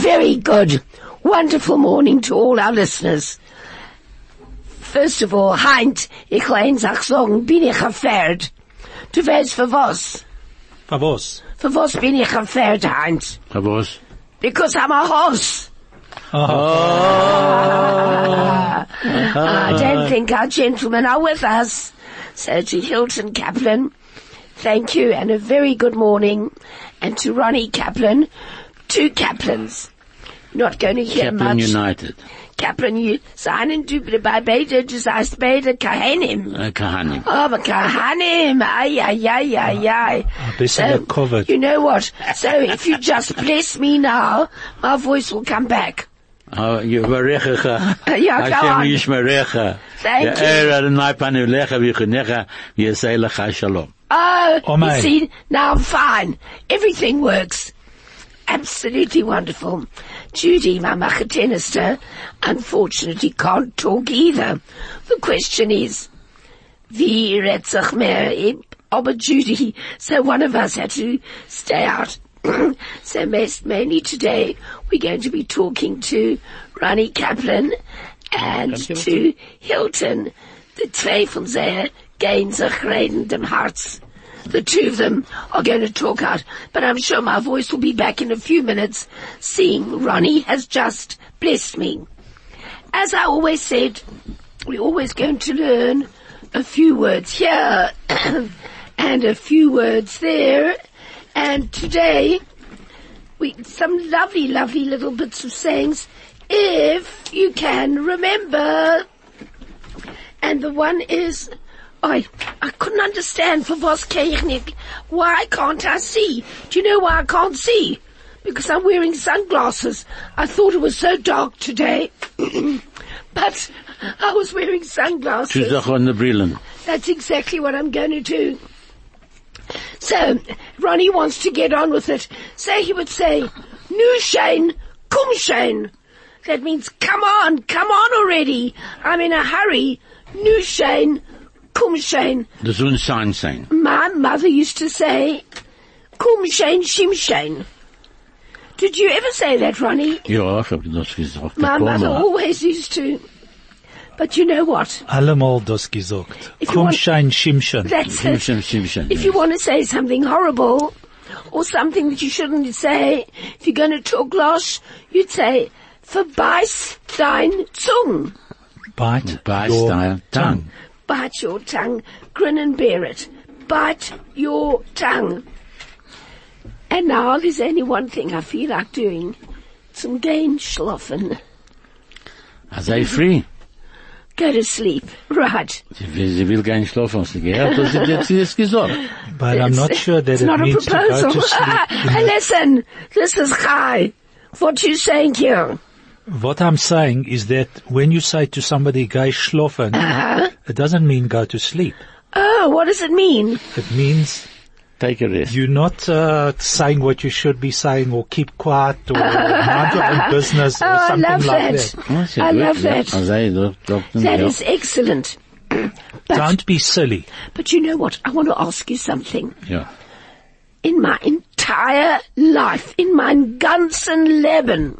very good, wonderful morning to all our listeners. First of all, Heint, ich will eins auch sagen, bin ich affaird. Du weißt für was? Für was? Für was bin ich affaird, Heint? Für was? Because I'm a horse. Ah, I don't think our gentlemen are with us. So to Hilton Kaplan, thank you and a very good morning. And to Ronnie Kaplan, two Kaplans. Not going to hear Kaplan much. United. Kaplan, you, seinen du bei beide, du sagst beide Kahanim. Uh, Kahanim. Oh, Aber Kahanim, ay, ay, ay, ay, ay. bisschen So, covered. you know what? So if you just bless me now, my voice will come back. Oh, Yivarechecha. Ja, go on. Hashem Yishmerecha. Thank you. Er, Ya'er Adonai panu lecha v'yichunecha v'yasei lecha shalom. Oh, you see, now I'm fine. Everything works. Absolutely wonderful. Judy, my machetenister, unfortunately can't talk either. The question is, wie redt sich mehr? Aber Judy, so one of us had to stay out. so most, mainly today, we're going to be talking to Ronnie Kaplan and to Hilton. The twee van zij gain zich redendem hearts. The two of them are going to talk out, but I'm sure my voice will be back in a few minutes, seeing Ronnie has just blessed me. As I always said, we're always going to learn a few words here and a few words there. And today, we some lovely, lovely little bits of sayings, if you can remember. And the one is, I, I couldn't understand for was. Why can't I see? Do you know why I can't see? Because I'm wearing sunglasses. I thought it was so dark today. but I was wearing sunglasses. On the Brillen. That's exactly what I'm going to do. So, Ronnie wants to get on with it. So he would say, Nu Shane, Kum Shane. That means, come on, come on already. I'm in a hurry. Nu Shane, Kum Shane. The Sun Sign sein. My mother used to say, Kum Shane, Shim Shane. Did you ever say that, Ronnie? Ja, ich hab das gesagt. My Komm mother mal. always used to. But you know what? Allemal das gesagt. If you Komm want- That's it. Shimshon, Shimshon. If you want to say something horrible, or something that you shouldn't say, if you're going to talk losh, you'd say, verbeiß dein Zung. Bite Bite your dein tongue. Bite your tongue, grin and bear it. Bite your tongue. And now there's only one thing I feel like doing. Some gain schlafen. Sei free. Go to sleep. Right. Sie will, sie will gar nicht schlafen, sie gehört, das hat sie das gesagt. But I'm not sure that it's it not a means to go to sleep. Hey, Listen, this is high. What you saying here? What I'm saying is that when you say to somebody, "Gay schlafen," Uh-huh. it doesn't mean go to sleep. Oh, what does it mean? It means Take a rest. you're not uh, saying what you should be saying or keep quiet or mind your own business or Oh, I something love like that. that. Oh, I love ja. that. Also, doch, doch, That ja. is excellent. Don't be silly. But you know what? I want to ask you something. Ja. In my entire life, in mein ganzen Leben,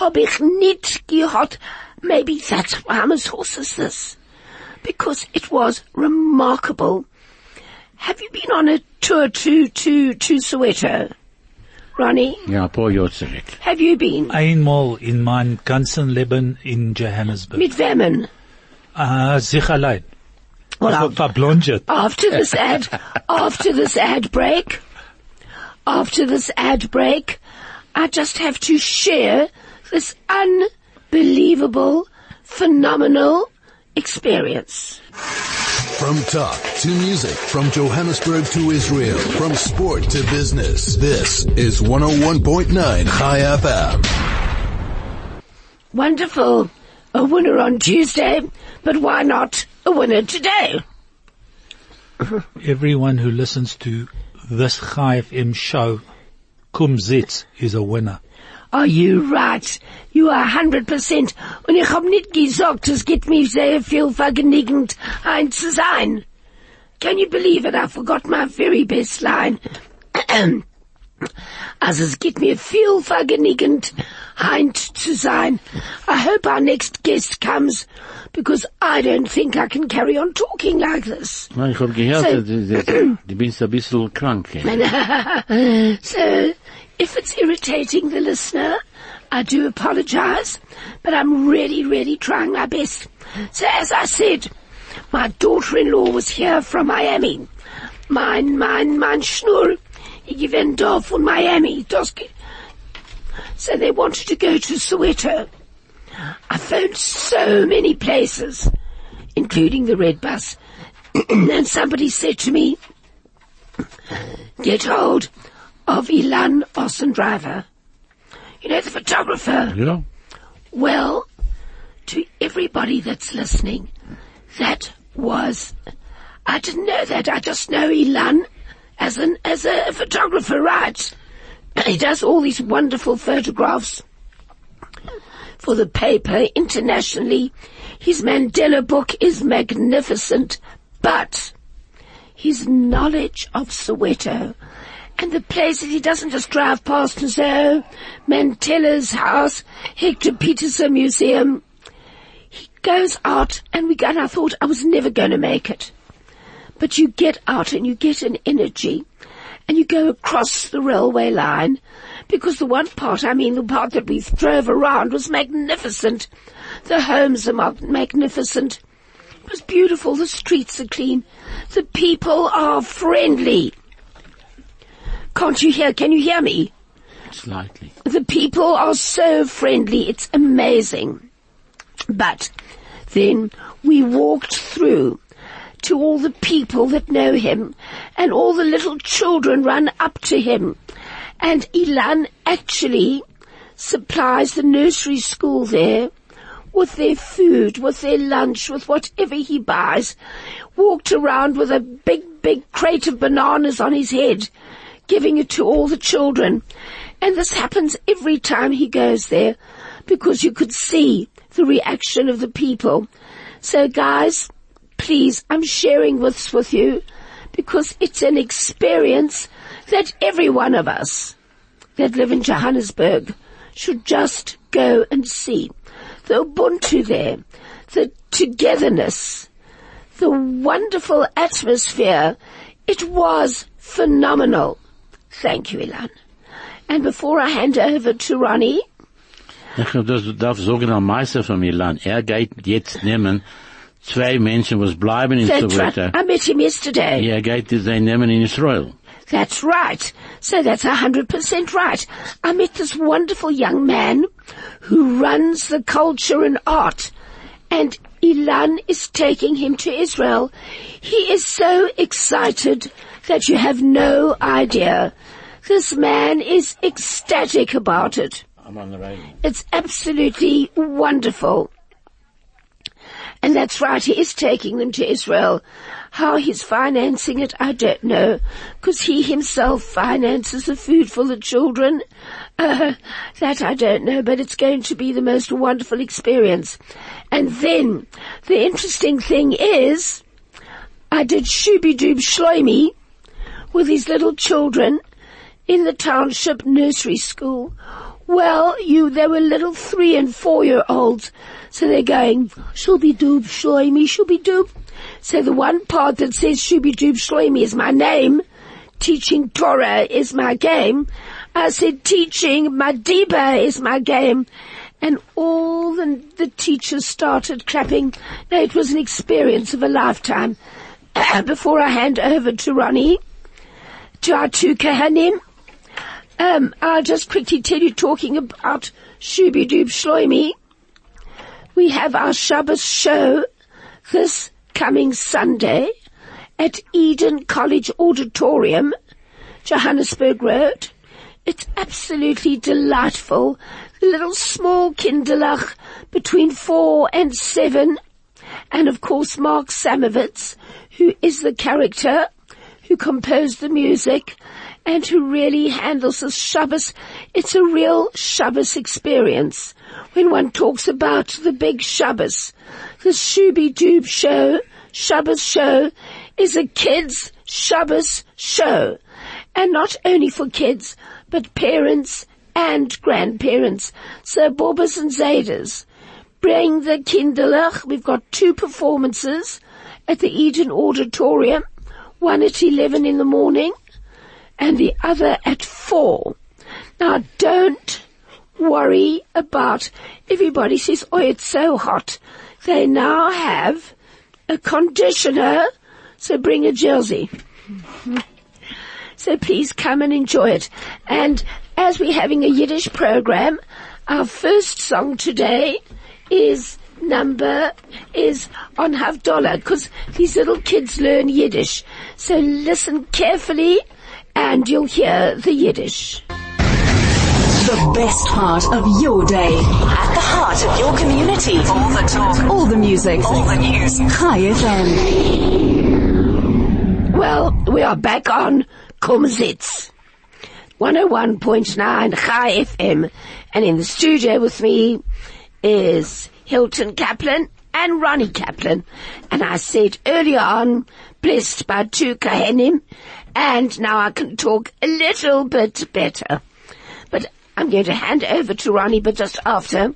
hab ich nicht gehört, maybe that's why I'm as horse as this. Because it was remarkable. Have you been on a tour to, to, to Soweto? Ronnie? Ja, ein paar Jahre zurück. Have you been? Einmal in mein ganzen Leben in Johannesburg. Mit wemmen? Uh, sich allein. Well, Also I'll- after this ad, after this ad break, after this ad break, I just have to share this unbelievable, phenomenal experience. From talk to music, from Johannesburg to Israel, from sport to business. This is 101.9 Chai FM. Wonderful. A winner on Tuesday, but why not a winner today? Everyone who listens to this Chai FM show, Kumzits, is a winner. Are you right? You are 100%. Und ich hab nicht gesagt, es gibt mir sehr viel vergnügend, ein zu sein. Can you believe it? I forgot my very best line. Also es geht mir viel vergnügend, heint zu sein. I hope our next guest comes, because I don't think I can carry on talking like this. Na, ich hab gehört, So- du bist ein bisschen krank. So, if it's irritating the listener, I do apologize, but I'm really, really trying my best. So as I said, my daughter-in-law was here from Miami. Mein, mein, mein Schnur, ich gewinnt da von Miami. So they wanted to go to Soweto. I phoned so many places, including the red bus, and somebody said to me, get hold of Ilan Ossendryver. You know, the photographer. Ja? Well, to everybody that's listening, that was, I didn't know that. I just know Ilan as an, as a photographer, right? He does all these wonderful photographs for the paper internationally. His Mandela book is magnificent, but his knowledge of Soweto and the places he doesn't just drive past and say, oh, Mandela's house, Hector Pieterson Museum. He goes out and we go, and I thought I was never going to make it. But you get out and you get an energy and you go across the railway line because the one part, I mean the part that we drove around was magnificent. The homes are magnificent. It was beautiful. The streets are clean. The people are friendly. Can't you hear? Can you hear me? Slightly. The people are so friendly. It's amazing. But then we walked through to all the people that know him and all the little children run up to him. And Ilan actually supplies the nursery school there with their food, with their lunch, with whatever he buys. Walked around with a big, big crate of bananas on his head, giving it to all the children. And this happens every time he goes there because you could see the reaction of the people. So guys, please, I'm sharing this with you because it's an experience that every one of us that live in Johannesburg should just go and see. The Ubuntu there, the togetherness, the wonderful atmosphere. It was phenomenal. Thank you, Ilan. And before I hand over to Ronnie, Ich darf sagen am Meister von Milan. Er geht jetzt nehmen zwei Menschen, was bleiben in. Soweto. I met him yesterday. Er geht sie nehmen in Israel. That's right. So that's a hundred percent right. I met this wonderful young man who runs the culture and art and Ilan is taking him to Israel. He is so excited that you have no idea. This man is ecstatic about it. I'm on the radio. It's absolutely wonderful. And that's right, he is taking them to Israel. How he's financing it, I don't know, because he himself finances the food for the children. Uh, that I don't know, but it's going to be the most wonderful experience. And then, the interesting thing is, I did Shooby-Doob Shloimi with his little children in the township nursery school. Well, you, they were little three and four year olds. So they're going, shooby doob shloimi, shooby doob. So the one part that says shooby doob shloimi is my name. Teaching Torah is my game. I said teaching Madiba is my game. And all the, the teachers started clapping. No, it was an experience of a lifetime. Before I hand over to Ronnie, to our two Kahanim, um, I'll just quickly tell you, talking about Shubi Doob Shloimi, we have our Shabbos show this coming Sunday at Eden College Auditorium, Johannesburg Road. It's absolutely delightful. The little small kinderlach between four and seven. And of course Mark Samovitz, who is the character who composed the music and who really handles the Shabbos. It's a real Shabbos experience. When one talks about the big Shabbos, the Shubi Doob show, Shabbos show, is a kid's Shabbos show. And not only for kids, but parents and grandparents. So Bobbers and Zaders. Bring the Kinderlach. We've got two performances at the Eden Auditorium. One at 11 in the morning and the other at 4. Now don't worry about everybody says, oh, it's so hot. They now have a conditioner, so bring a jersey. So please come and enjoy it. And as we're having a Yiddish program, our first song today is number is on Havdalah because these little kids learn Yiddish. So listen carefully and you'll hear the Yiddish. The best part of your day. At the heart of your community. All the talk. All the music. All the news. Chai FM. Well, we are back on Kumzits. 101.9 Chai FM. And in the studio with me is Hilton Kaplan and Ronnie Kaplan. And I said earlier on, blessed by two Kahanim, and now I can talk a little bit better. But I'm going to hand over to Ronnie, but just after.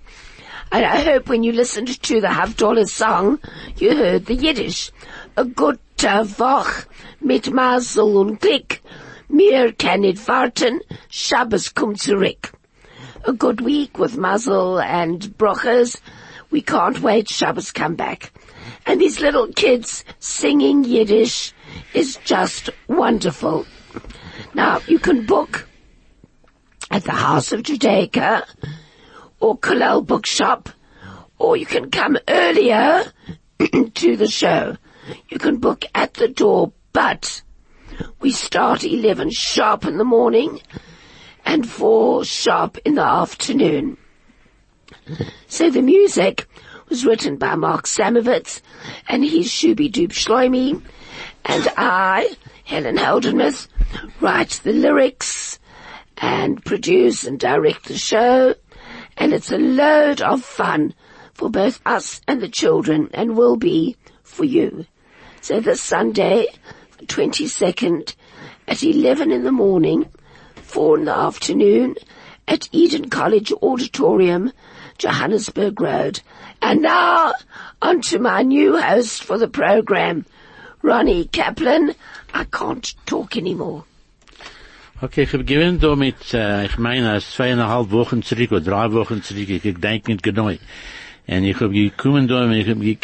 And I hope when you listened to the Havdalah song, you heard the Yiddish. A gute Woche mit Mazel und Glück. Mir kann nicht warten, Shabbos kommt zurück. A good week with Mazel and brochas. We can't wait, Shabbos come back. And these little kids singing Yiddish is just wonderful. Now, you can book at the House of Judaica or Kollel Bookshop, or you can come earlier to the show. You can book at the door, but we start 11 sharp in the morning and 4 sharp in the afternoon. So the music was written by Mark Samovitz and he's Shubi Dub Shloimi and I, Helen Heldenmuth, write the lyrics and produce and direct the show and it's a load of fun for both us and the children and will be for you. So this Sunday, 22nd at 11 in the morning, 4 in the afternoon at Eden College Auditorium, Johannesburg Road. And now on to my new host for the program, Ronnie Kaplan. I can't talk anymore. Okay, ich habe gewinnt da mit, äh, ich meine, als zweieinhalb Wochen zurück oder drei Wochen zurück, ich denke nicht genau. Und ich habe gekommen da und ich habe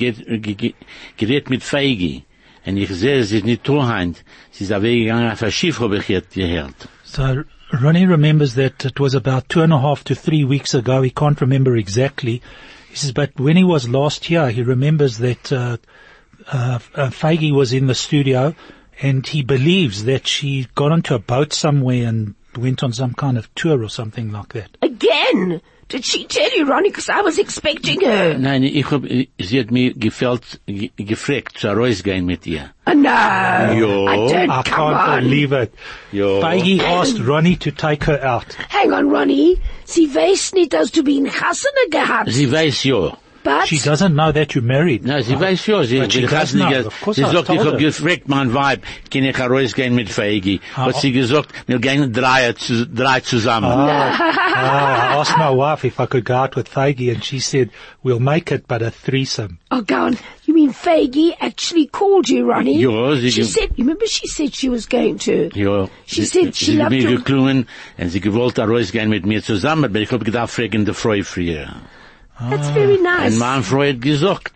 geredet mit Feigi. Und ich sehe, sie ist nicht Torhand. Sie ist weggegangen auf ein Schiff, habe ich jetzt gehört. So Ronnie remembers that it was about two and a half to three weeks ago. He can't remember exactly. He says, but when he was last here, he remembers that uh, uh, uh, Feige was in the studio, and he believes that she got onto a boat somewhere and went on some kind of tour or something like that. Again? Did she tell you, Ronnie? Because I was expecting her. Nein, ich hab, sie hat mir gefällt, gefragt, zu rausgehen mit ihr. Oh, no. Jo. I don't, I come can't on. believe it. Jo. Feige asked Ronnie to take her out. Hang on, Ronnie. Sie weiß nicht, dass du bin Chassene gehabt. Sie weiß ja. But She doesn't know that you're married. Na, sie weiß ja, sie, But she sie does nicht know. Of course sie I sagt, ich told hab her. gefragt, mein Weib, kann ich rausgehen mit Feigi? Ah, Hat sie gesagt, wir gehen drei, drei zusammen. Ah, I asked my wife if I could go out with Feige and she said, we'll make it but a threesome. Oh, go on. You mean Faggy actually called you, Ronnie? Ja, sie She said, you remember she said she was going to? Ja, She sie, said she sie hat loved mir to- geklungen und sie gewollt rausgehen mit mir zusammen, aber ich hab gedacht, fragen die Frau früher. That's very ah. nice. Und mein Frau hat gesagt,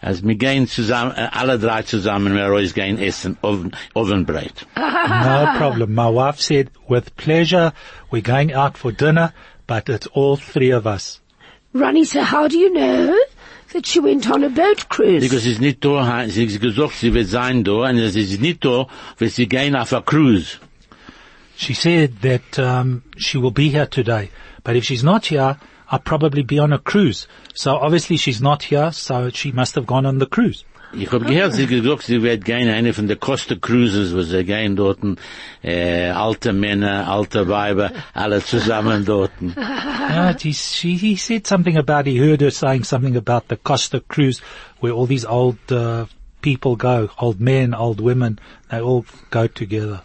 als wir gehen zusammen, äh, alle drei zusammen, wir rausgehen essen, Oven, Ovenbreit. Ah. No problem. My wife said, with pleasure, we're going out for dinner, but it's all three of us. Ronnie, so how do you know that she went on a boat cruise? Because sie not nicht da, sie hat gesagt, sie wird sein da, und sie ist nicht da, weil sie gehen auf a cruise. She said that um, she will be here today, but if she's not here, I'll probably be on a cruise. So obviously she's not here, so she must have gone on the cruise. Ich hab gehört, sie gesagt, sie wird gehen, eine von der Costa Cruises, wo sie gehen dort, äh, alte Männer, alte Weiber, alle zusammen dort. Uh, he, she, he said something about, he heard her saying something about the Costa cruise, where all these old uh, people go, old men, old women, they all go together.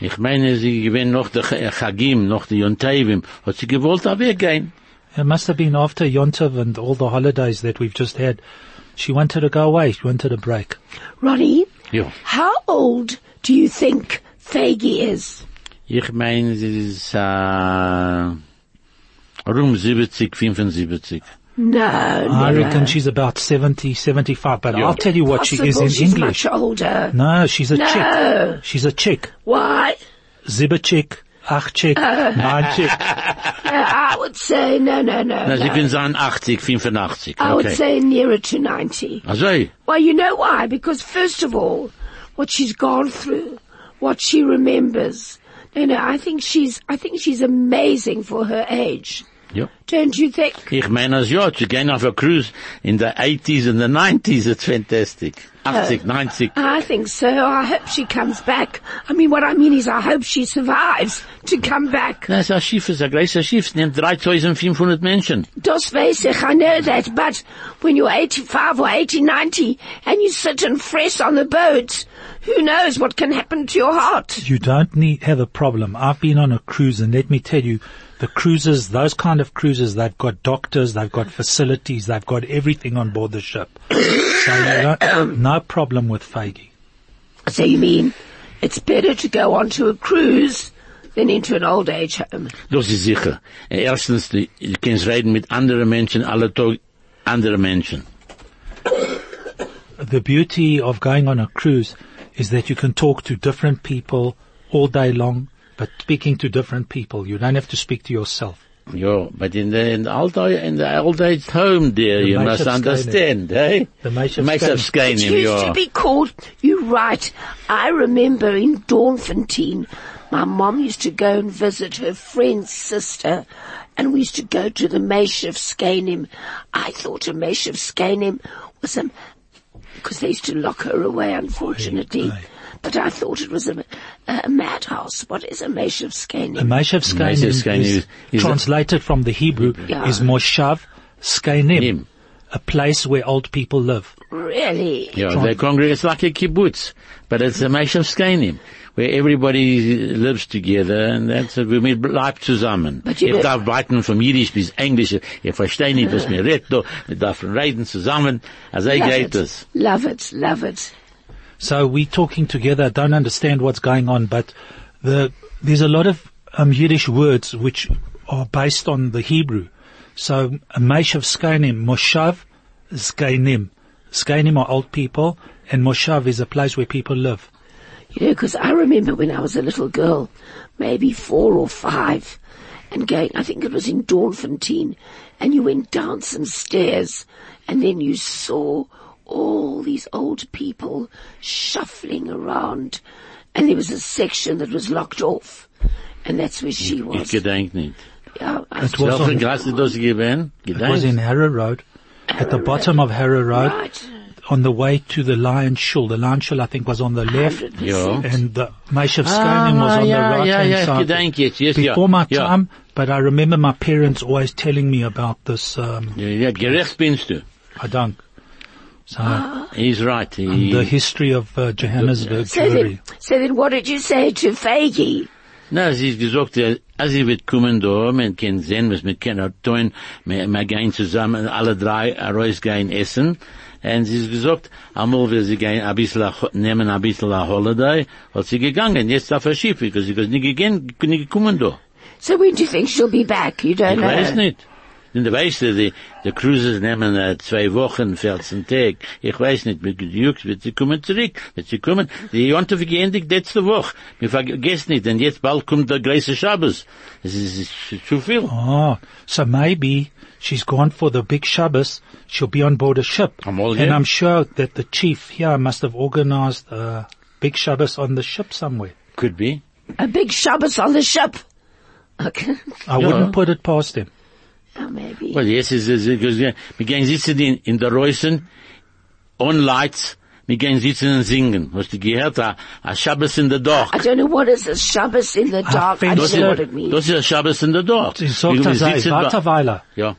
Ich meine, sie gewinnt noch die Chagim, noch die Yontevim, hat sie gewollt da weggehen. It must have been after Yontov and all the holidays that we've just had. She wanted to go away. She wanted a break. Ronnie, Ja. how old do you think Faggy is? Ich meine, sie ist, äh, rum 70, 75. No, I never. reckon she's about 70, 75, but Yeah. I'll tell you what she is Possible in she's English. much older. No, she's a No. chick. She's a chick. Why? Zibber chick, ach chick, Uh. nine chick. Yeah, I would say no, no, no. Na, sie no. können sagen 80, 85. I would Okay. say nearer to 90. Also, Well, you know why? Because first of all, what she's gone through, what she remembers. No, no, I think she's, I think she's amazing for her age. Ja. Don't you think? Ich meine, als ja, zu gehen auf a cruise in the 80s and the 90s, it's fantastic. 80, uh, 90. I think so. I hope she comes back. I mean, what I mean is I hope she survives to come back. Das ist ein Schiff, ist ein großes Schiff, es nimmt 3500 Menschen. Das weiß ich, I know that, but when you're 85 or 80, 90, and you sit and fresh on the boat, who knows what can happen to your heart? You don't need have a problem. I've been on a cruise and let me tell you, the cruises, those kind of cruises, they've got doctors, they've got facilities, they've got everything on board the ship. so you don't, no problem with Faggy. So you mean it's better to go onto a cruise than into an old age home? Das ist sicher. Erstens, du du kannst reden mit anderen Menschen, alle Tag andere Menschen. The beauty of going on a cruise is that you can talk to different people all day long, but speaking to different people. You don't have to speak to yourself. Ja, but in the, in the old, in the old age home dear, The you must understand, eh? The Meishevskeinim. Meishevskeinim, It used ja. to be called, you're right, I remember in Doornfontein, my mom used to go and visit her friend's sister, and we used to go to the Meshav Skanim. I thought a Meshav Skanim was a, because they used to lock her away, unfortunately. Aye, aye. But I thought it was a, a madhouse. What is a Meshav Skanim? A Meshav Meshav Skainim Skainim is, is- is a- translated from the Hebrew Yeah. is Moshav Skainim, Nim. a place where old people live. really? Yeah, they congregate, it's like a kibbutz, but it's a Meishevskeinim, where everybody lives together and that's a, wir bleibt zusammen. But you Ich know- darf weiten vom Jiddisch bis Englisch, ich verstehe nicht, was mir redet, da, wir dürfen reden zusammen, also Love geht it. es. Love it, love it. So we're talking together, don't understand what's going on, but the, there's a lot of um, Yiddish words which are based on the Hebrew. So Meshav Skainim, Moshav Skainim. Skainim are old people and Moshav is a place where people live. You know, because I remember when I was a little girl, maybe four or five, and going, I think it was in Doornfontein, and you went down some stairs, and then you saw all these old people shuffling around, and there was a section that was locked off, and that's where she Ich was. gedenk nicht. Yeah, It was Welche on- Gasse das? It was in Harrow Road, at the bottom of Harrow Road, right. on the way to the Lion Shul. The Lion Shul, I think, was on the left, 100%. And the Meshav Skainim was Ah, on ja, the right ja, hand ja, side. gedenk jetzt, yes, ja. Before my ja. time, but I remember my parents always telling me about this. Um, Ja, ja, gerecht binst du. I don't. So He's right. He, the history of uh, Johannesburg So then, so then what did you say to Faggy? Na, sie ist gesagt, ja, als sie wird kommen da, man kann sehen, was man kann tun, wir, wir gehen zusammen, alle drei rausgehen essen. Und sie ist gesagt, einmal will sie gehen ein bisschen, a- nehmen ein bisschen a Holiday, hat sie gegangen, jetzt auf ein Schiff, because sie ist nicht gegangen, nicht gekommen da. So when do you think she'll be back? You don't Ich know. weiß nicht. Und du weißt, die, die Cruises nehmen äh, zwei Wochen, 14 Tage. Ich weiß nicht, mit Jux wird sie kommen zurück. Wird sie kommen. Die Jonte wird geendigt letzte Woche. Wir vergessen nicht, denn jetzt bald kommt der große Shabbos. Es ist, es ist zu viel. Oh, so maybe she's gone for the big Shabbos. She'll be on board a ship. Amal, and yeah. I'm sure that the chief here must have organized a big Shabbos on the ship somewhere. Could be. A big Shabbos on the ship. Okay. I Yeah. wouldn't put it past him. Oh, maybe. Well, yes, es ist, es ist, wir gehen sitzen in, in der Reusen, on lights, wir gehen sitzen und singen. Hast du gehört? A, a Shabbos in the dark. I don't know what is a Shabbos in the ah, dark. I think don't know what it means. Das ist a Shabbos in the dark. Sie sagt Wir das sei er sitzen Warteweiler. Ja.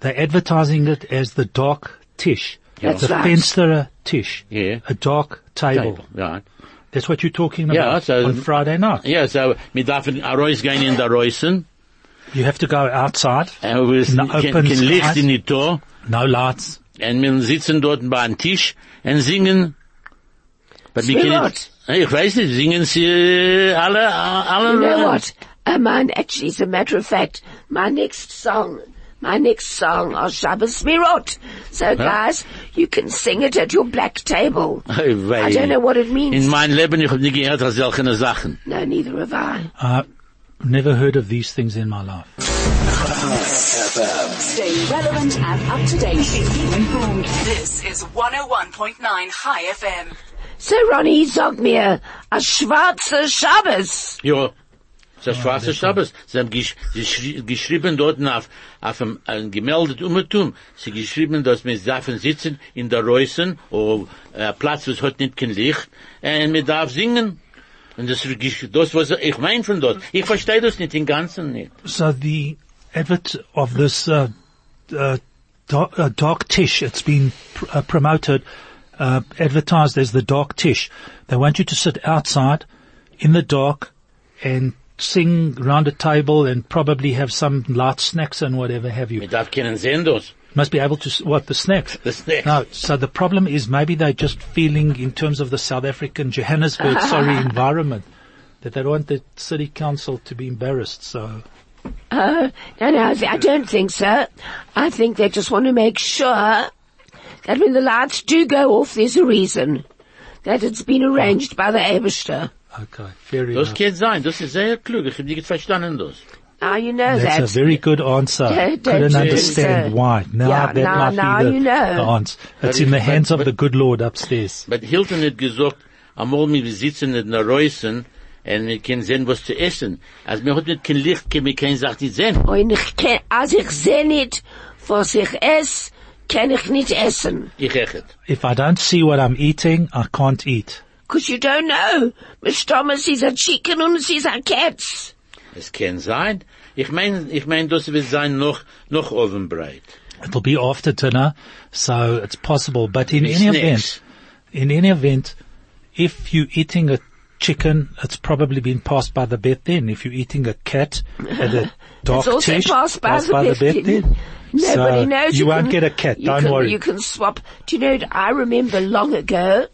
They're advertising it as the dark tish. That's the right. Fensterer tish. Yeah. A dark table. Table. Right. That's what you're talking Yeah, about so- on Friday night. Ja, so, wir dürfen Arois gehen in der Reusen, You have to go outside, und wir In the kein, open kein Licht skies. in die Tor, no lights. und wir sitzen dort bei einem Tisch und singen. But wir können- Smirot. ich weiß nicht, singen sie äh, alle, alle, You know what? Uh, mine, actually, as a matter of fact, my next song, my next song are Shabbos Mirot. So guys, you can sing it at your black table. Hey. I don't know what it means. In mein Leben, ich hab nie gehört, dass solche Sachen. no, neither have I. Uh, never heard of these things in my life. Stay relevant and up to date. Keep informed. This is 101.9 Chai FM. So Ronnie, sag mir, a schwarzer Shabbos. Ja. Das schwarze Schabbos. Sie haben gesch sie schri geschrieben dort auf, auf einem, ein äh, gemeldet Umertum. Sie geschrieben, dass wir dürfen sitzen in der Reusen, oder äh, Platz, wo es hat nicht kein Licht, und wir darf singen. Und das, das was ich mein von dort. Ich verstehe das nicht, den Ganzen nicht. So the advert of this uh, uh, dark, uh, dark tish, it's been pr- uh, promoted, uh, advertised as the dark tish. They want you to sit outside in the dark and sing round a table and probably have some light snacks and whatever have you. Wir darf keinen sehen das. Must be able to s- what the snacks. The snacks. No, so the problem is maybe they're just feeling in terms of the South African Johannesburg sorry environment that they don't want the city council to be embarrassed. So Uh, no, no, I don't think so. I think they just want to make sure that when the lights do go off, there's a reason. That it's been arranged by the Eberster. okay, fair Das enough. kann sein, das ist sehr klug. Ich hab nicht verstanden das. Now you know That's that. a very good answer. Don't- don't Couldn't you uh, understand so? why. Now Yeah, that now- might now be the, you know. the answer. It's in the hands but- of the good Lord upstairs. But Hilton hat gesagt, einmal wir sitzen in der Reusen, und wir können sehen, was zu essen. Als wir hat nicht kein Licht, können wir oh, keine Sache nicht sehen. Und ich kenn, als ich seh nicht, was ich ess, kann ich nicht essen. Ich echt. If I don't see what I'm eating, I can't eat. Cause you don't know. My Thomas is a chicken and es is a cats. Es kann sein. Ich mein, ich mein, das wird sein noch, noch. It'll be after dinner, so it's possible. But in any event, in any event, if you're eating a chicken, it's probably been passed by the bed then. If you're eating a cat at a dark It's also tish, passed by passed the by the bed then. then. Nobody so knows. You, won't can- get a cat, you don't can, worry. You can swap. Do you know, I remember long ago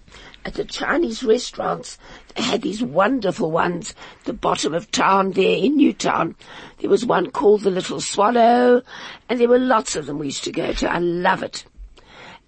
at the Chinese restaurants, they had these wonderful ones the bottom of town there in Newtown. There was one called the Little Swallow, and there were lots of them we used to go to. I love it.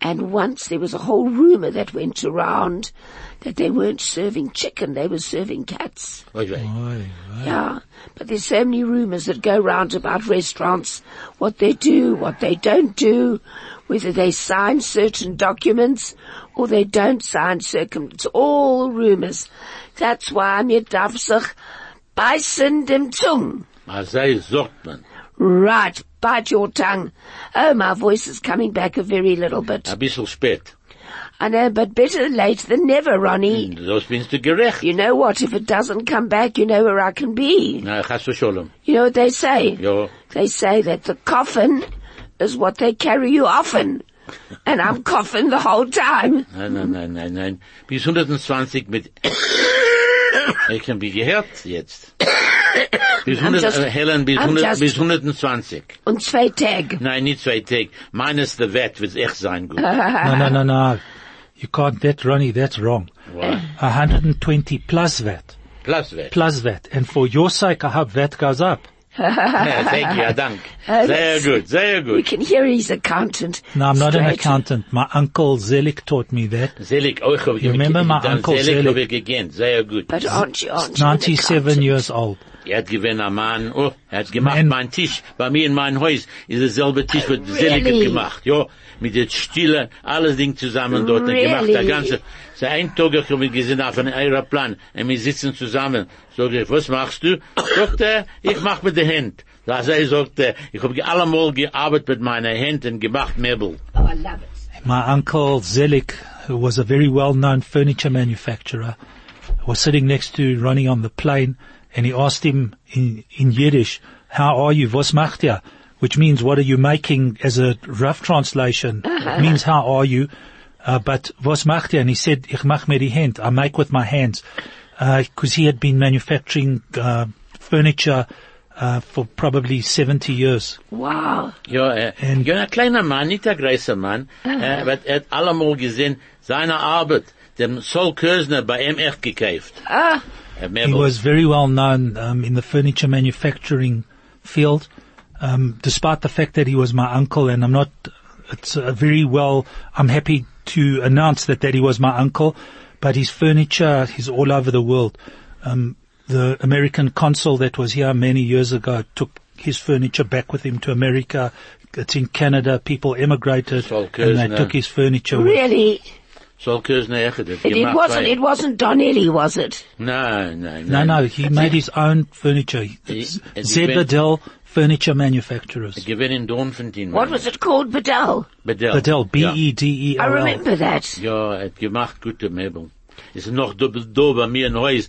And once there was a whole rumour that went around that they weren't serving chicken, they were serving cats. Oi, wei. Oi, Yeah, but there's so many rumours that go round about restaurants, what they do, what they don't do, whether they sign certain documents or they don't sign certain. It's all rumours. That's why mir darf sich beißen dem Zung. Maar zij sagt man. Right, bite your tongue. Oh, my voice is coming back a very little bit. Ein bisschen spät. I know, but better late than never, Ronnie. Das bist du gerecht. You know what? If it doesn't come back, you know where I can be. V'sholem. You know what they say? Ja. They say that the coffin is what they carry you often. And I'm coughing the whole time. Nein, nein, nein, nein, nein. Bis 120 mit... ich hab mich gehört jetzt. Bis I'm 100, just- äh, Helen, bis, I'm 100, just- bis 120. Und zwei Tag. Nein, nicht zwei Tage. Meines der Wett wird echt sein gut. No, no, no, no. You can't, that, Ronnie, that's wrong. Why? 120 plus VAT. Plus Wett. Plus VAT. And for your sake, I hope VAT goes up. Ja, thank you, ja, dank. Oh, Sehr that's- gut, sehr We can hear he's accountant. No, I'm not an accountant. My uncle Zelik taught me that. Selig, oh, You remember my uncle Selig Selig? hab ich gekannt, sehr gut. But aren't you, aren't you 97 accountant? years old. Er hat gewinn am Mann, oh, er hat gemacht Man. mein Tisch. Bei mir in meinem Haus ist derselbe Tisch, wird Selig really? gemacht, ja. Mit der Stille, alles Ding zusammen dort er gemacht, der Really? ganze. So ein Tag ich hab ich gesehen auf einem Aeroplan, und wir sitzen zusammen. Sag ich, was machst du? Sagt er, ich mach mit der Hand. Da er, sagt er, ich hab allemal gearbeitet mit meiner Hand und gemacht Möbel. Oh, I love it. My uncle Zelik, who was a very well-known furniture manufacturer, was sitting next to Ronnie on the plane, and he asked him in, in Yiddish, how are you? Was macht ihr? Which means, what are you making as a rough translation? It means, how are you? Uh, but was macht er? And he said, ich mach mir die Hand. I make with my hands. Because he had been manufacturing uh, furniture uh, for probably 70 years. Wow. Ja, äh, Und- ja, ein kleiner Mann, nicht ein großer Mann, äh, aber er hat allemal gesehen, seine Arbeit, dem Sol Kösner bei ihm echt gekauft. Ah, He was very well known um, in the furniture manufacturing field, um, despite the fact that he was my uncle. And I'm not. It's uh, very well. I'm happy to announce that that he was my uncle, but his furniture is all over the world. Um, the American consul that was here many years ago took his furniture back with him to America. It's in Canada. People emigrated Saul and they Kersner. took his furniture. really? Sol Kösner echt. hat It, it wasn't, it wasn't Donnelly, was it? Nein, nein, No, nein. no, he made his own furniture. It's and Zed Bedell Furniture Manufacturers. Gewinn in Doornfontein. What was it called? Bedell? Bedell. Bedell, Ja. E B-E-D-E-L-L. I remember that. Ja, er hat gemacht gute Möbel. Ist noch da, da bei mir in Haus.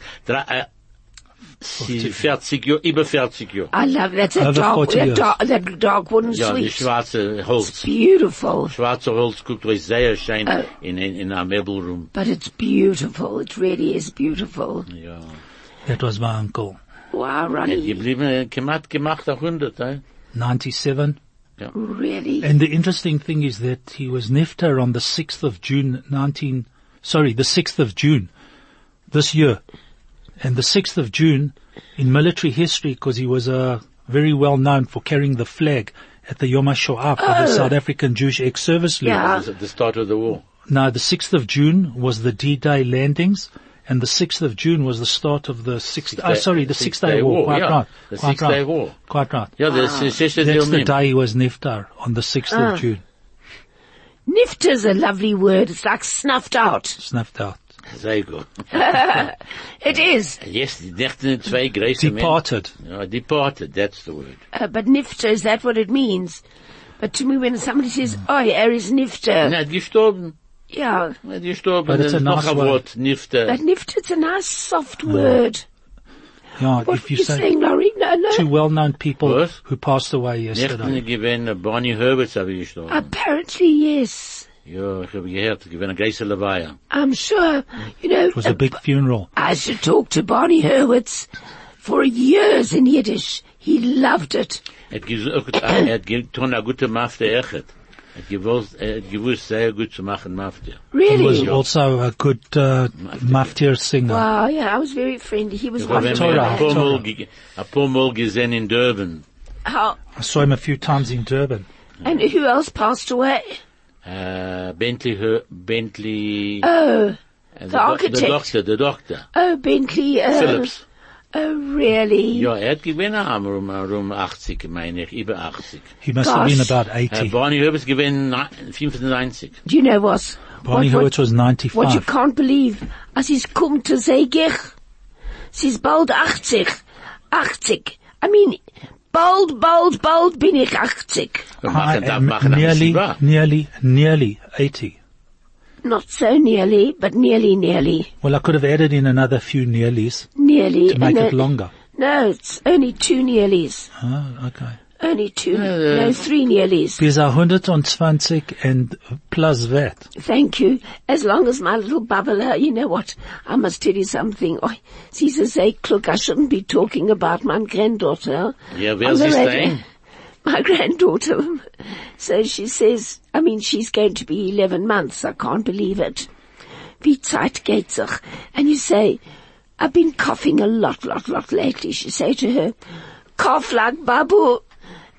Drei, äh, 40 Jahre, über 40 Jahre. I love that. That Over dark, that years. dark, that dark wooden Ja, die suite. schwarze Holz. Beautiful. Schwarze Holz guckt euch sehr schön Oh. in, in, in einem Möbelroom. But it's beautiful. It really is beautiful. Ja. That was my uncle. Wow, Ronnie. geblieben, gemacht, gemacht, auch 100, eh? 97. Really? And the interesting thing is that he was Nifta on the 6th of June 19, sorry, the 6th of June this year. And the 6th of June in military history, because he was uh, very well known for carrying the flag at the Yom HaShoah of the South African Jewish ex-service league. Yeah. Was at the start of the war. No, the 6th of June was the D-Day landings, and the 6th of June was the start of the Sixth, oh, sorry, the Six Six Day Day War. War, Quite yeah. right. The Quite Six right. Day War. Quite right. Ja, das ist, ist, ist, That's the ist, day he was Niftar, on the 6th of June. Nifta's a lovely word. It's like snuffed out. Snuffed out. Sehr gut. It is. Yes, die nächsten zwei große Departed. Menschen. Departed, that's the word. Uh, but Nifta, is that what it means? But to me, when somebody says, oh, er is Nifta, Er hat gestorben. yeah. Er hat gestorben. But it's Das a nice word. Wort, Nifte. But Nifta's a nice, soft word. Yeah, What if were you you say saying, Laurie? No, no. two well-known people What? who passed away Nächten yesterday. gewesen, Bonnie Herberts habe gestorben. Apparently, yes. Ja, ich habe gehört, gewesen eine große Leweihe. I'm sure, you know, It was a big funeral. I should talk to Barney Hurwitz for years in Yiddish. He loved it. Er hat gesagt, hat getan eine gute Mafte echt. Er hat gewusst, hat gewusst, sehr gut zu machen Mafte. He was also a good uh, maftir singer. Wow, yeah, I was very friendly. He was Ich habe. Torah, ein paar Torah. Mal ein paar Mal gesehen in Durban. How, I saw him a few times in Durban. and who else passed away? Äh, Bentley, Her- Bentley, Oh, äh, the der architect. doctor. der Doktor. oh, Bentley, uh, Phillips. Oh, really? Ja, er hat gewinnen am um, um 80, meine ich, über 80. He must have been about Äh, 80. Barney Herberts gewinnen 95. Do you know what? Barney what, Hurwitz was what, what you can't believe, as he's come to say gich, she's bald 80. 80. I mean, bald, bald, bald bin ich 80. I am nearly, nearly, nearly 80. Not so nearly, but nearly, nearly. Well, I could have added in another few nearlies Nearly. to make it longer. No, it's only two nearlies. Oh, okay. Only two, Uh, no, three nearlies. Bis 120 and plus that. Thank you. As long as my little bubbler, you know what? I must tell you something. Oh, sie say, look, I shouldn't be talking about my granddaughter. Ja, wer on the ist radio. dein? My granddaughter. So she says, I mean, she's going to be 11 months. I can't believe it. Wie Zeit geht sich. And you say, I've been coughing a lot, lot, lot lately. She say to her, cough like Babu.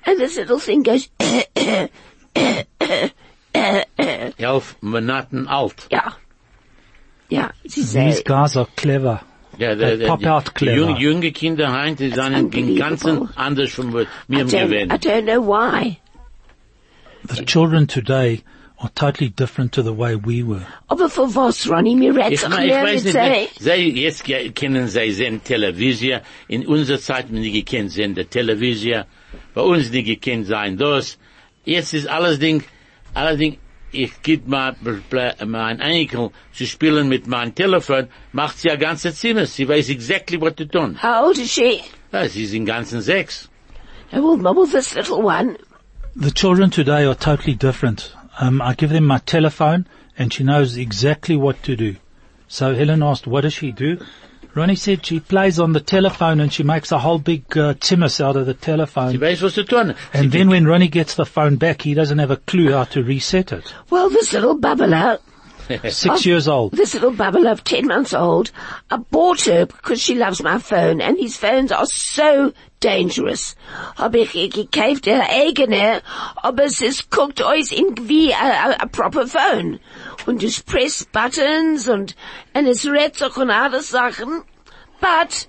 And this little thing goes, Elf Monaten alt. yeah. Yeah, she These says, guys are clever. Ja, They pop out clever. junge, junge Kinder heint, die sind im. Ganzen anders von mir I im don't, I don't know why. The children today are totally different to the way we were. Aber für was, Ronny? Mir redt Ich, sich ich mehr weiß mit nicht, sei. sie, jetzt kennen sie sehen Television. In unserer Zeit haben die gekannt sehen der Television. Bei uns die gekannt sein das. Jetzt ist alles Ding, alles Ding, ich gebe mal mein Enkel zu spielen mit meinem Telefon, macht sie ja ganze Zimmer. Sie weiß exactly what to tun. How old is she? Ja, sie ist in ganzen sechs. Well, well, this little one. The children today are totally different. Um, I give them my telephone and she knows exactly what to do. So Helen asked, what does she do? Ronnie said she plays on the telephone and she makes a whole big uh, timus out of the Sie telephone. weiß, was zu tun. And then when Ronnie gets the phone back, he doesn't have a clue how to reset it. Well, this little bubbler, Six years old. this little bubbler of 10 months old, I bought her because she loves my phone and these phones are so dangerous. Hab ich ihr gekauft, der eigene, aber es ist, guckt euch in wie a, a, a proper phone. Und es press buttons und, and es redt sich und alles Sachen. But,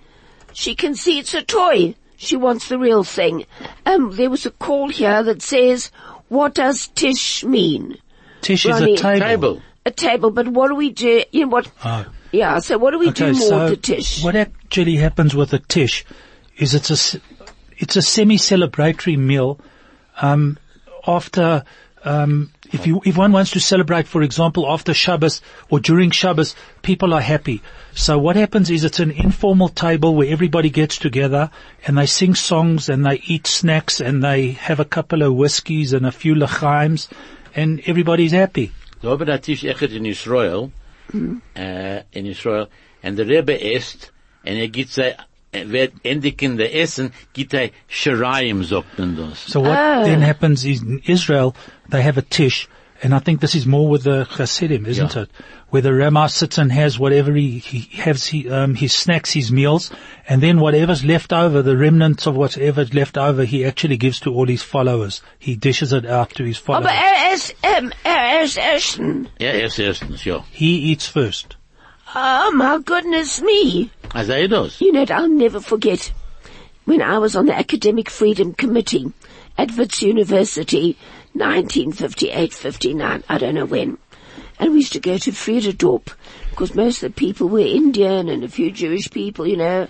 she can see it's a toy. She wants the real thing. Um, there was a call here that says, what does Tish mean? Tish is a table. Table. A table, but what do we do? You know what? Oh. Yeah, so what do we do more so to Tish? what actually happens with a tish is it's a it's a semi-celebratory meal, um, after, um, if you, if one wants to celebrate, for example, after Shabbos or during Shabbos, people are happy. So what happens is it's an informal table where everybody gets together and they sing songs and they eat snacks and they have a couple of whiskeys and a few lachaims and everybody's happy. So haben wir Tisch echt in Israel, äh, in Israel, und der Rebbe isst, und er gibt sei, wird endlich in der Essen, gibt er Shirayim, sagt man das. So what then happens is in Israel, they have a tish, and I think this is more with the Hasidim, isn't Yeah. it? Where the Rama sits and has whatever he, he has, he, um, his snacks, his meals, and then whatever's left over, the remnants of whatever's left over, he actually gives to all his followers. He dishes it out to his followers. Aber er ist, ähm, er ist Essen. Ja, erst erstens, ja. he eats first. Oh my goodness me. Also er das. You know, I'll never forget when I was on the Academic Freedom Committee at Wits University, 1958-59, I don't know when. And we used to go to Vrededorp, because most of the people were Indian and a few Jewish people, you know,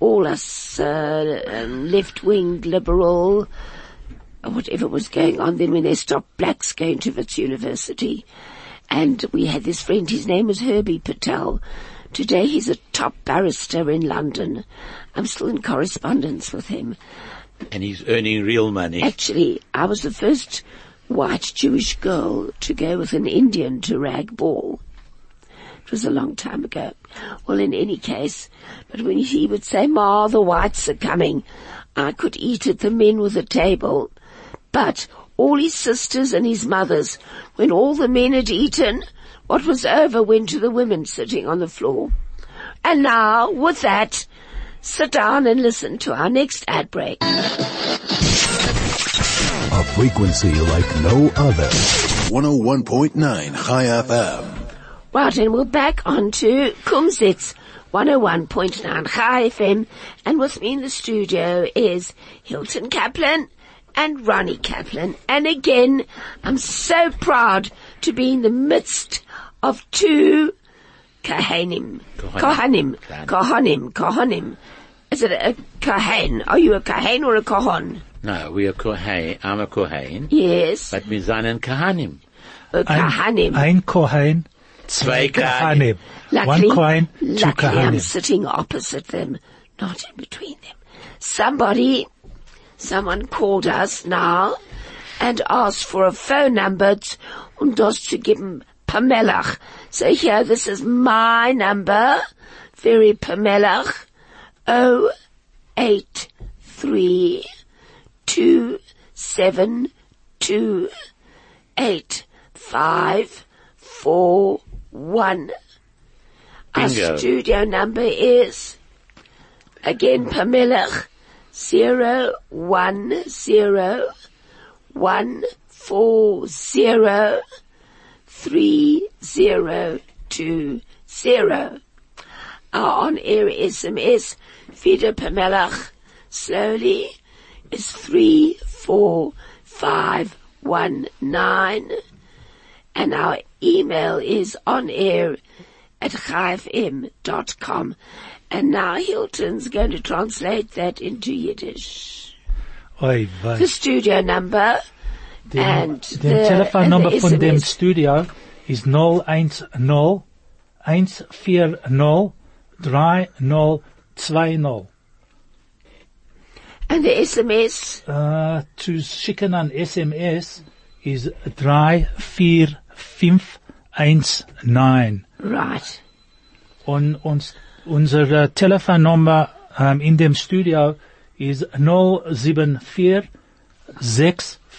all us uh, um, left-wing liberal, whatever was going on then when they stopped blacks going to Wits University. And we had this friend, his name was Herbie Patel. Today he's a top barrister in London. I'm still in correspondence with him. And he's earning real money. Actually, I was the first white Jewish girl to go with an Indian to rag ball. It was a long time ago. Well, in any case, but when he would say, Ma, the whites are coming, I could eat at the men with the table. But all his sisters and his mothers, when all the men had eaten, what was over went to the women sitting on the floor. And now, with that, sit down and listen to our next ad break. A frequency like no other. 101.9 Chai FM. Right, and we're back on to Kumzits 101.9 Chai FM, and with me in the studio is Hilton Kaplan and Ronnie Kaplan. And again, I'm so proud to be in the midst of two Kahanim. Kohanim. Kohanim. Kohanim. Is it a Kahan? Are you a Kahan or a Kohan? No, we are Kohen. I'm a Kohen. Yes. But wir seien Kahanim. A Kahanim. Ein Kohen, zwei Zwei Kohanim. Luckily, One Kohen, two luckily I'm sitting opposite them, not in between them. Somebody, someone called us now and asked for a phone number t- und das zu geben Pamelach. So here, this is my number, very Pamelach, oh eight three two seven two eight five four one. Our studio number is again Pamela zero one zero one four zero three zero two zero. Our on-air SMS Vida Pamelach slowly is three four five one nine and our email is on air at com. And now Hilton's going to translate that into Yiddish. Oi, The studio number Den the, and Telefonnummer von dem. Studio ist 010 140 3020. And the SMS, Uh, zu schicken an SMS ist 3451 719. Right. Und uns, unsere Telefonnummer ähm, in dem Studio ist 074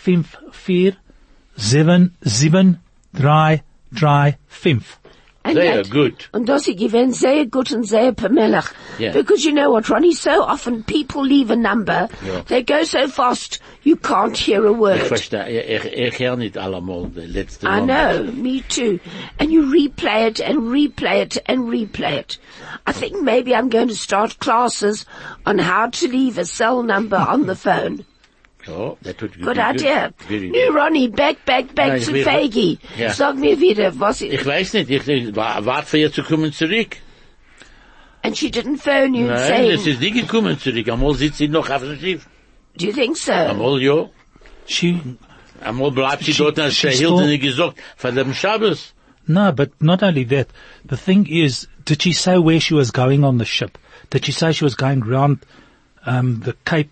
654 77335. And Sehr that- gut. And das ist gewesen sehr gut and sehr permelech. Yeah. Because you know what, Ronnie, so often people leave a number, Yeah. they go so fast, you can't hear a Ich word. verstehe, ich, ich, ich höre nicht allemal die letzte I Nummer. know, me too. And you replay it and replay it and replay it. I think maybe I'm going to start classes on how to leave a cell number on the phone. Oh, that would be Good idea. Very Nu, good. Ronnie, back, back, back Ja, ich zu will- Feige. Ja. Sag mir wieder, was Ich ist. weiß nicht, ich, ich wa- warte für ihr zu kommen zurück. And she didn't phone you and Nein, es say, ist nicht gekommen zurück. Einmal sitzt sie noch auf dem Schiff. do you think so? Einmal ja. She, Einmal bleibt sie She- dort, als der she's Hilde still- nicht gesagt, von dem Schabbos. no, but not only that. The thing is, did she say where she was going on the ship? Did she say she was going round, um, the Cape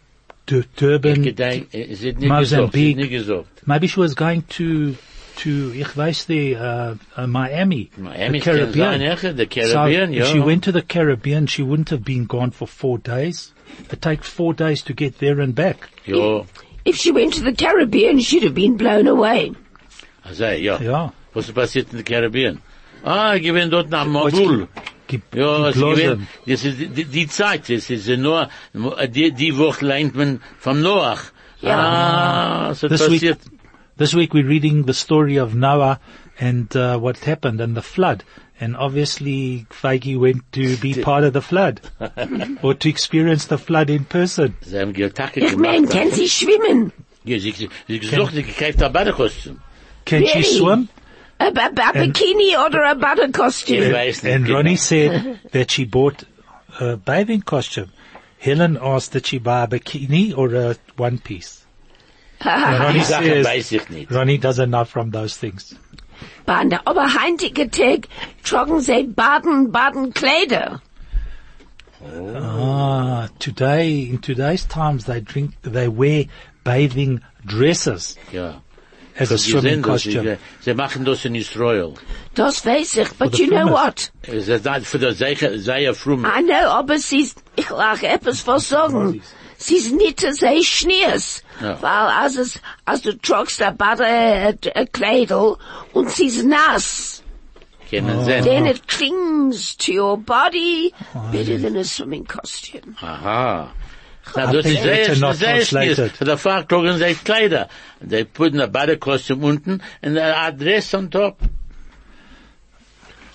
Dur- Durban? Gedeih, es ist nicht gesagt, es Mozambique. ist nicht gesagt. Maybe she was going to, to, ich weiß the, uh, uh, Miami. Miami the Caribbean. sein, the Caribbean, so ja. if she went to the Caribbean, she wouldn't have been gone for four days. It takes four days to get there and back. Ja, If she went to the Caribbean, she'd have been blown away. also, ja. Ja. Was ist passiert in the Caribbean? Ah, ich bin dort nach Mabul. Ge- Ja, es geblasen. gewinnt, das ist die, die Zeit, das ist nur, die, die Woche lernt man vom Noach. Ah, so This week, this week we're reading the story of Noah and uh, what happened and the flood. And obviously Feige went to be part of the flood or to experience the flood in person. Sie haben Geotake Ich mein, gemacht. kann sie schwimmen? Ja, sie, sie, sie gesagt, sie gekauft ein Badekostüm. Can she Really? swim? A, ba- ba- bikini oder a butter costume? weiß. And. Ronnie said that she bought a bathing costume. Helen asked did she buy a bikini or a one piece. Ronnie says weiß ich nicht. Ronnie doesn't know from those things. Bande, aber heintige Tag tragen sie Baden, Baden Kleider. Ah, today, in today's times, they drink, they wear bathing dresses Ja. As a swimming costume. sie, sie machen das in Israel. Das weiß ich, but you know plumbers. what? Es ist nicht für die Seiche, frum. I know, aber sie ist, ich lach etwas was sagen. Sie ist nicht sehr schneers. Ja. Weil als es, als du tragst a Butter, a, äh, a äh, Kleidel, und sie ist nass. Kennen oh. Sie? Then it clings to your body oh, better than a swimming costume. Aha. Na, I das think ist sehr, better not sehr translated. schwierig. Für die Fahrt tragen sie Kleider. They put a Badekostüm unten and a dress on top.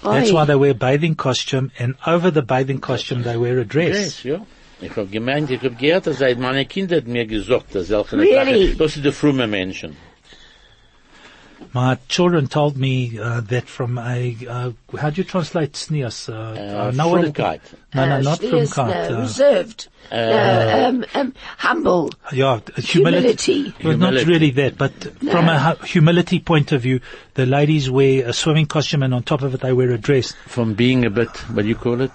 That's Oi. why they wear bathing costume and over the bathing costume they wear a dress. Dress, ja. Ich hab gemeint, ich hab gehört, dass meine Kinder mir gesagt, dass solche Really? Sachen, das sind die frumme Menschen. My children told me uh, that from a, uh, how do you translate sneers? Uh, I know what. No, no, Uh, not schneers, from no, uh, reserved. no, um, um, humble. Yeah, humility. Humility. Well, not really that, but from a hu- humility point of view, the ladies wear a swimming costume and on top of it they wear a dress. From being a bit, what do you call it?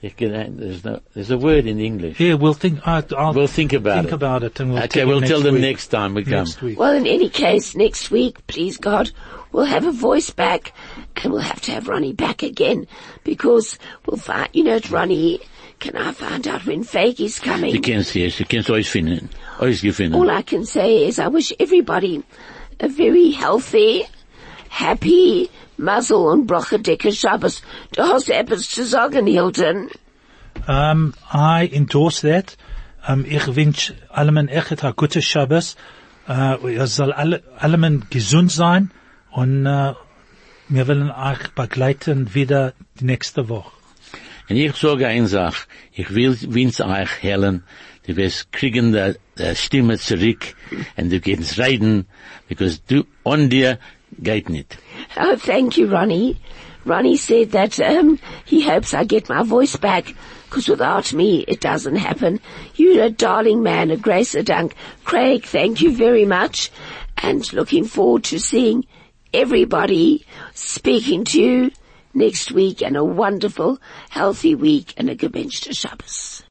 Ich can, there's no, there's a word in English. Yeah, we'll think, I I'll We'll think about think it. about it and we'll Okay, tell we'll tell next them week. next time we come. Next week. Well, in any case, next week, please God, we'll have a voice back and we'll have to have Ronnie back again because we'll find, you know, it's Ronnie, can I find out when Feige's coming? You can see Du kennst sie, du kennst euch finden. Euch oh, gefunden. All I can say is I wish everybody a very healthy, happy, Mazel und Bracha Dicke Shabbos. Du hast etwas zu sagen, Hilton. Um, I endorse that. Um, ich wünsch allemen echt a gute Shabbos. Uh, es soll alle, allemen gesund sein und uh, wir wollen euch begleiten wieder die nächste Woche. Und ich sage eine Sache. Ich will, wünsche euch, Helen, du wirst kriegen die, die Stimme zurück und du kannst reden, because du, on dir geht nicht. Oh, thank you, Ronnie. Ronnie said that um, he hopes I get my voice back, because without me, it doesn't happen. You're a darling man, a grace a dunk. Craig, thank you very much, and looking forward to seeing everybody speaking to you next week, and a wonderful, healthy week, and a good gebenchte Shabbos.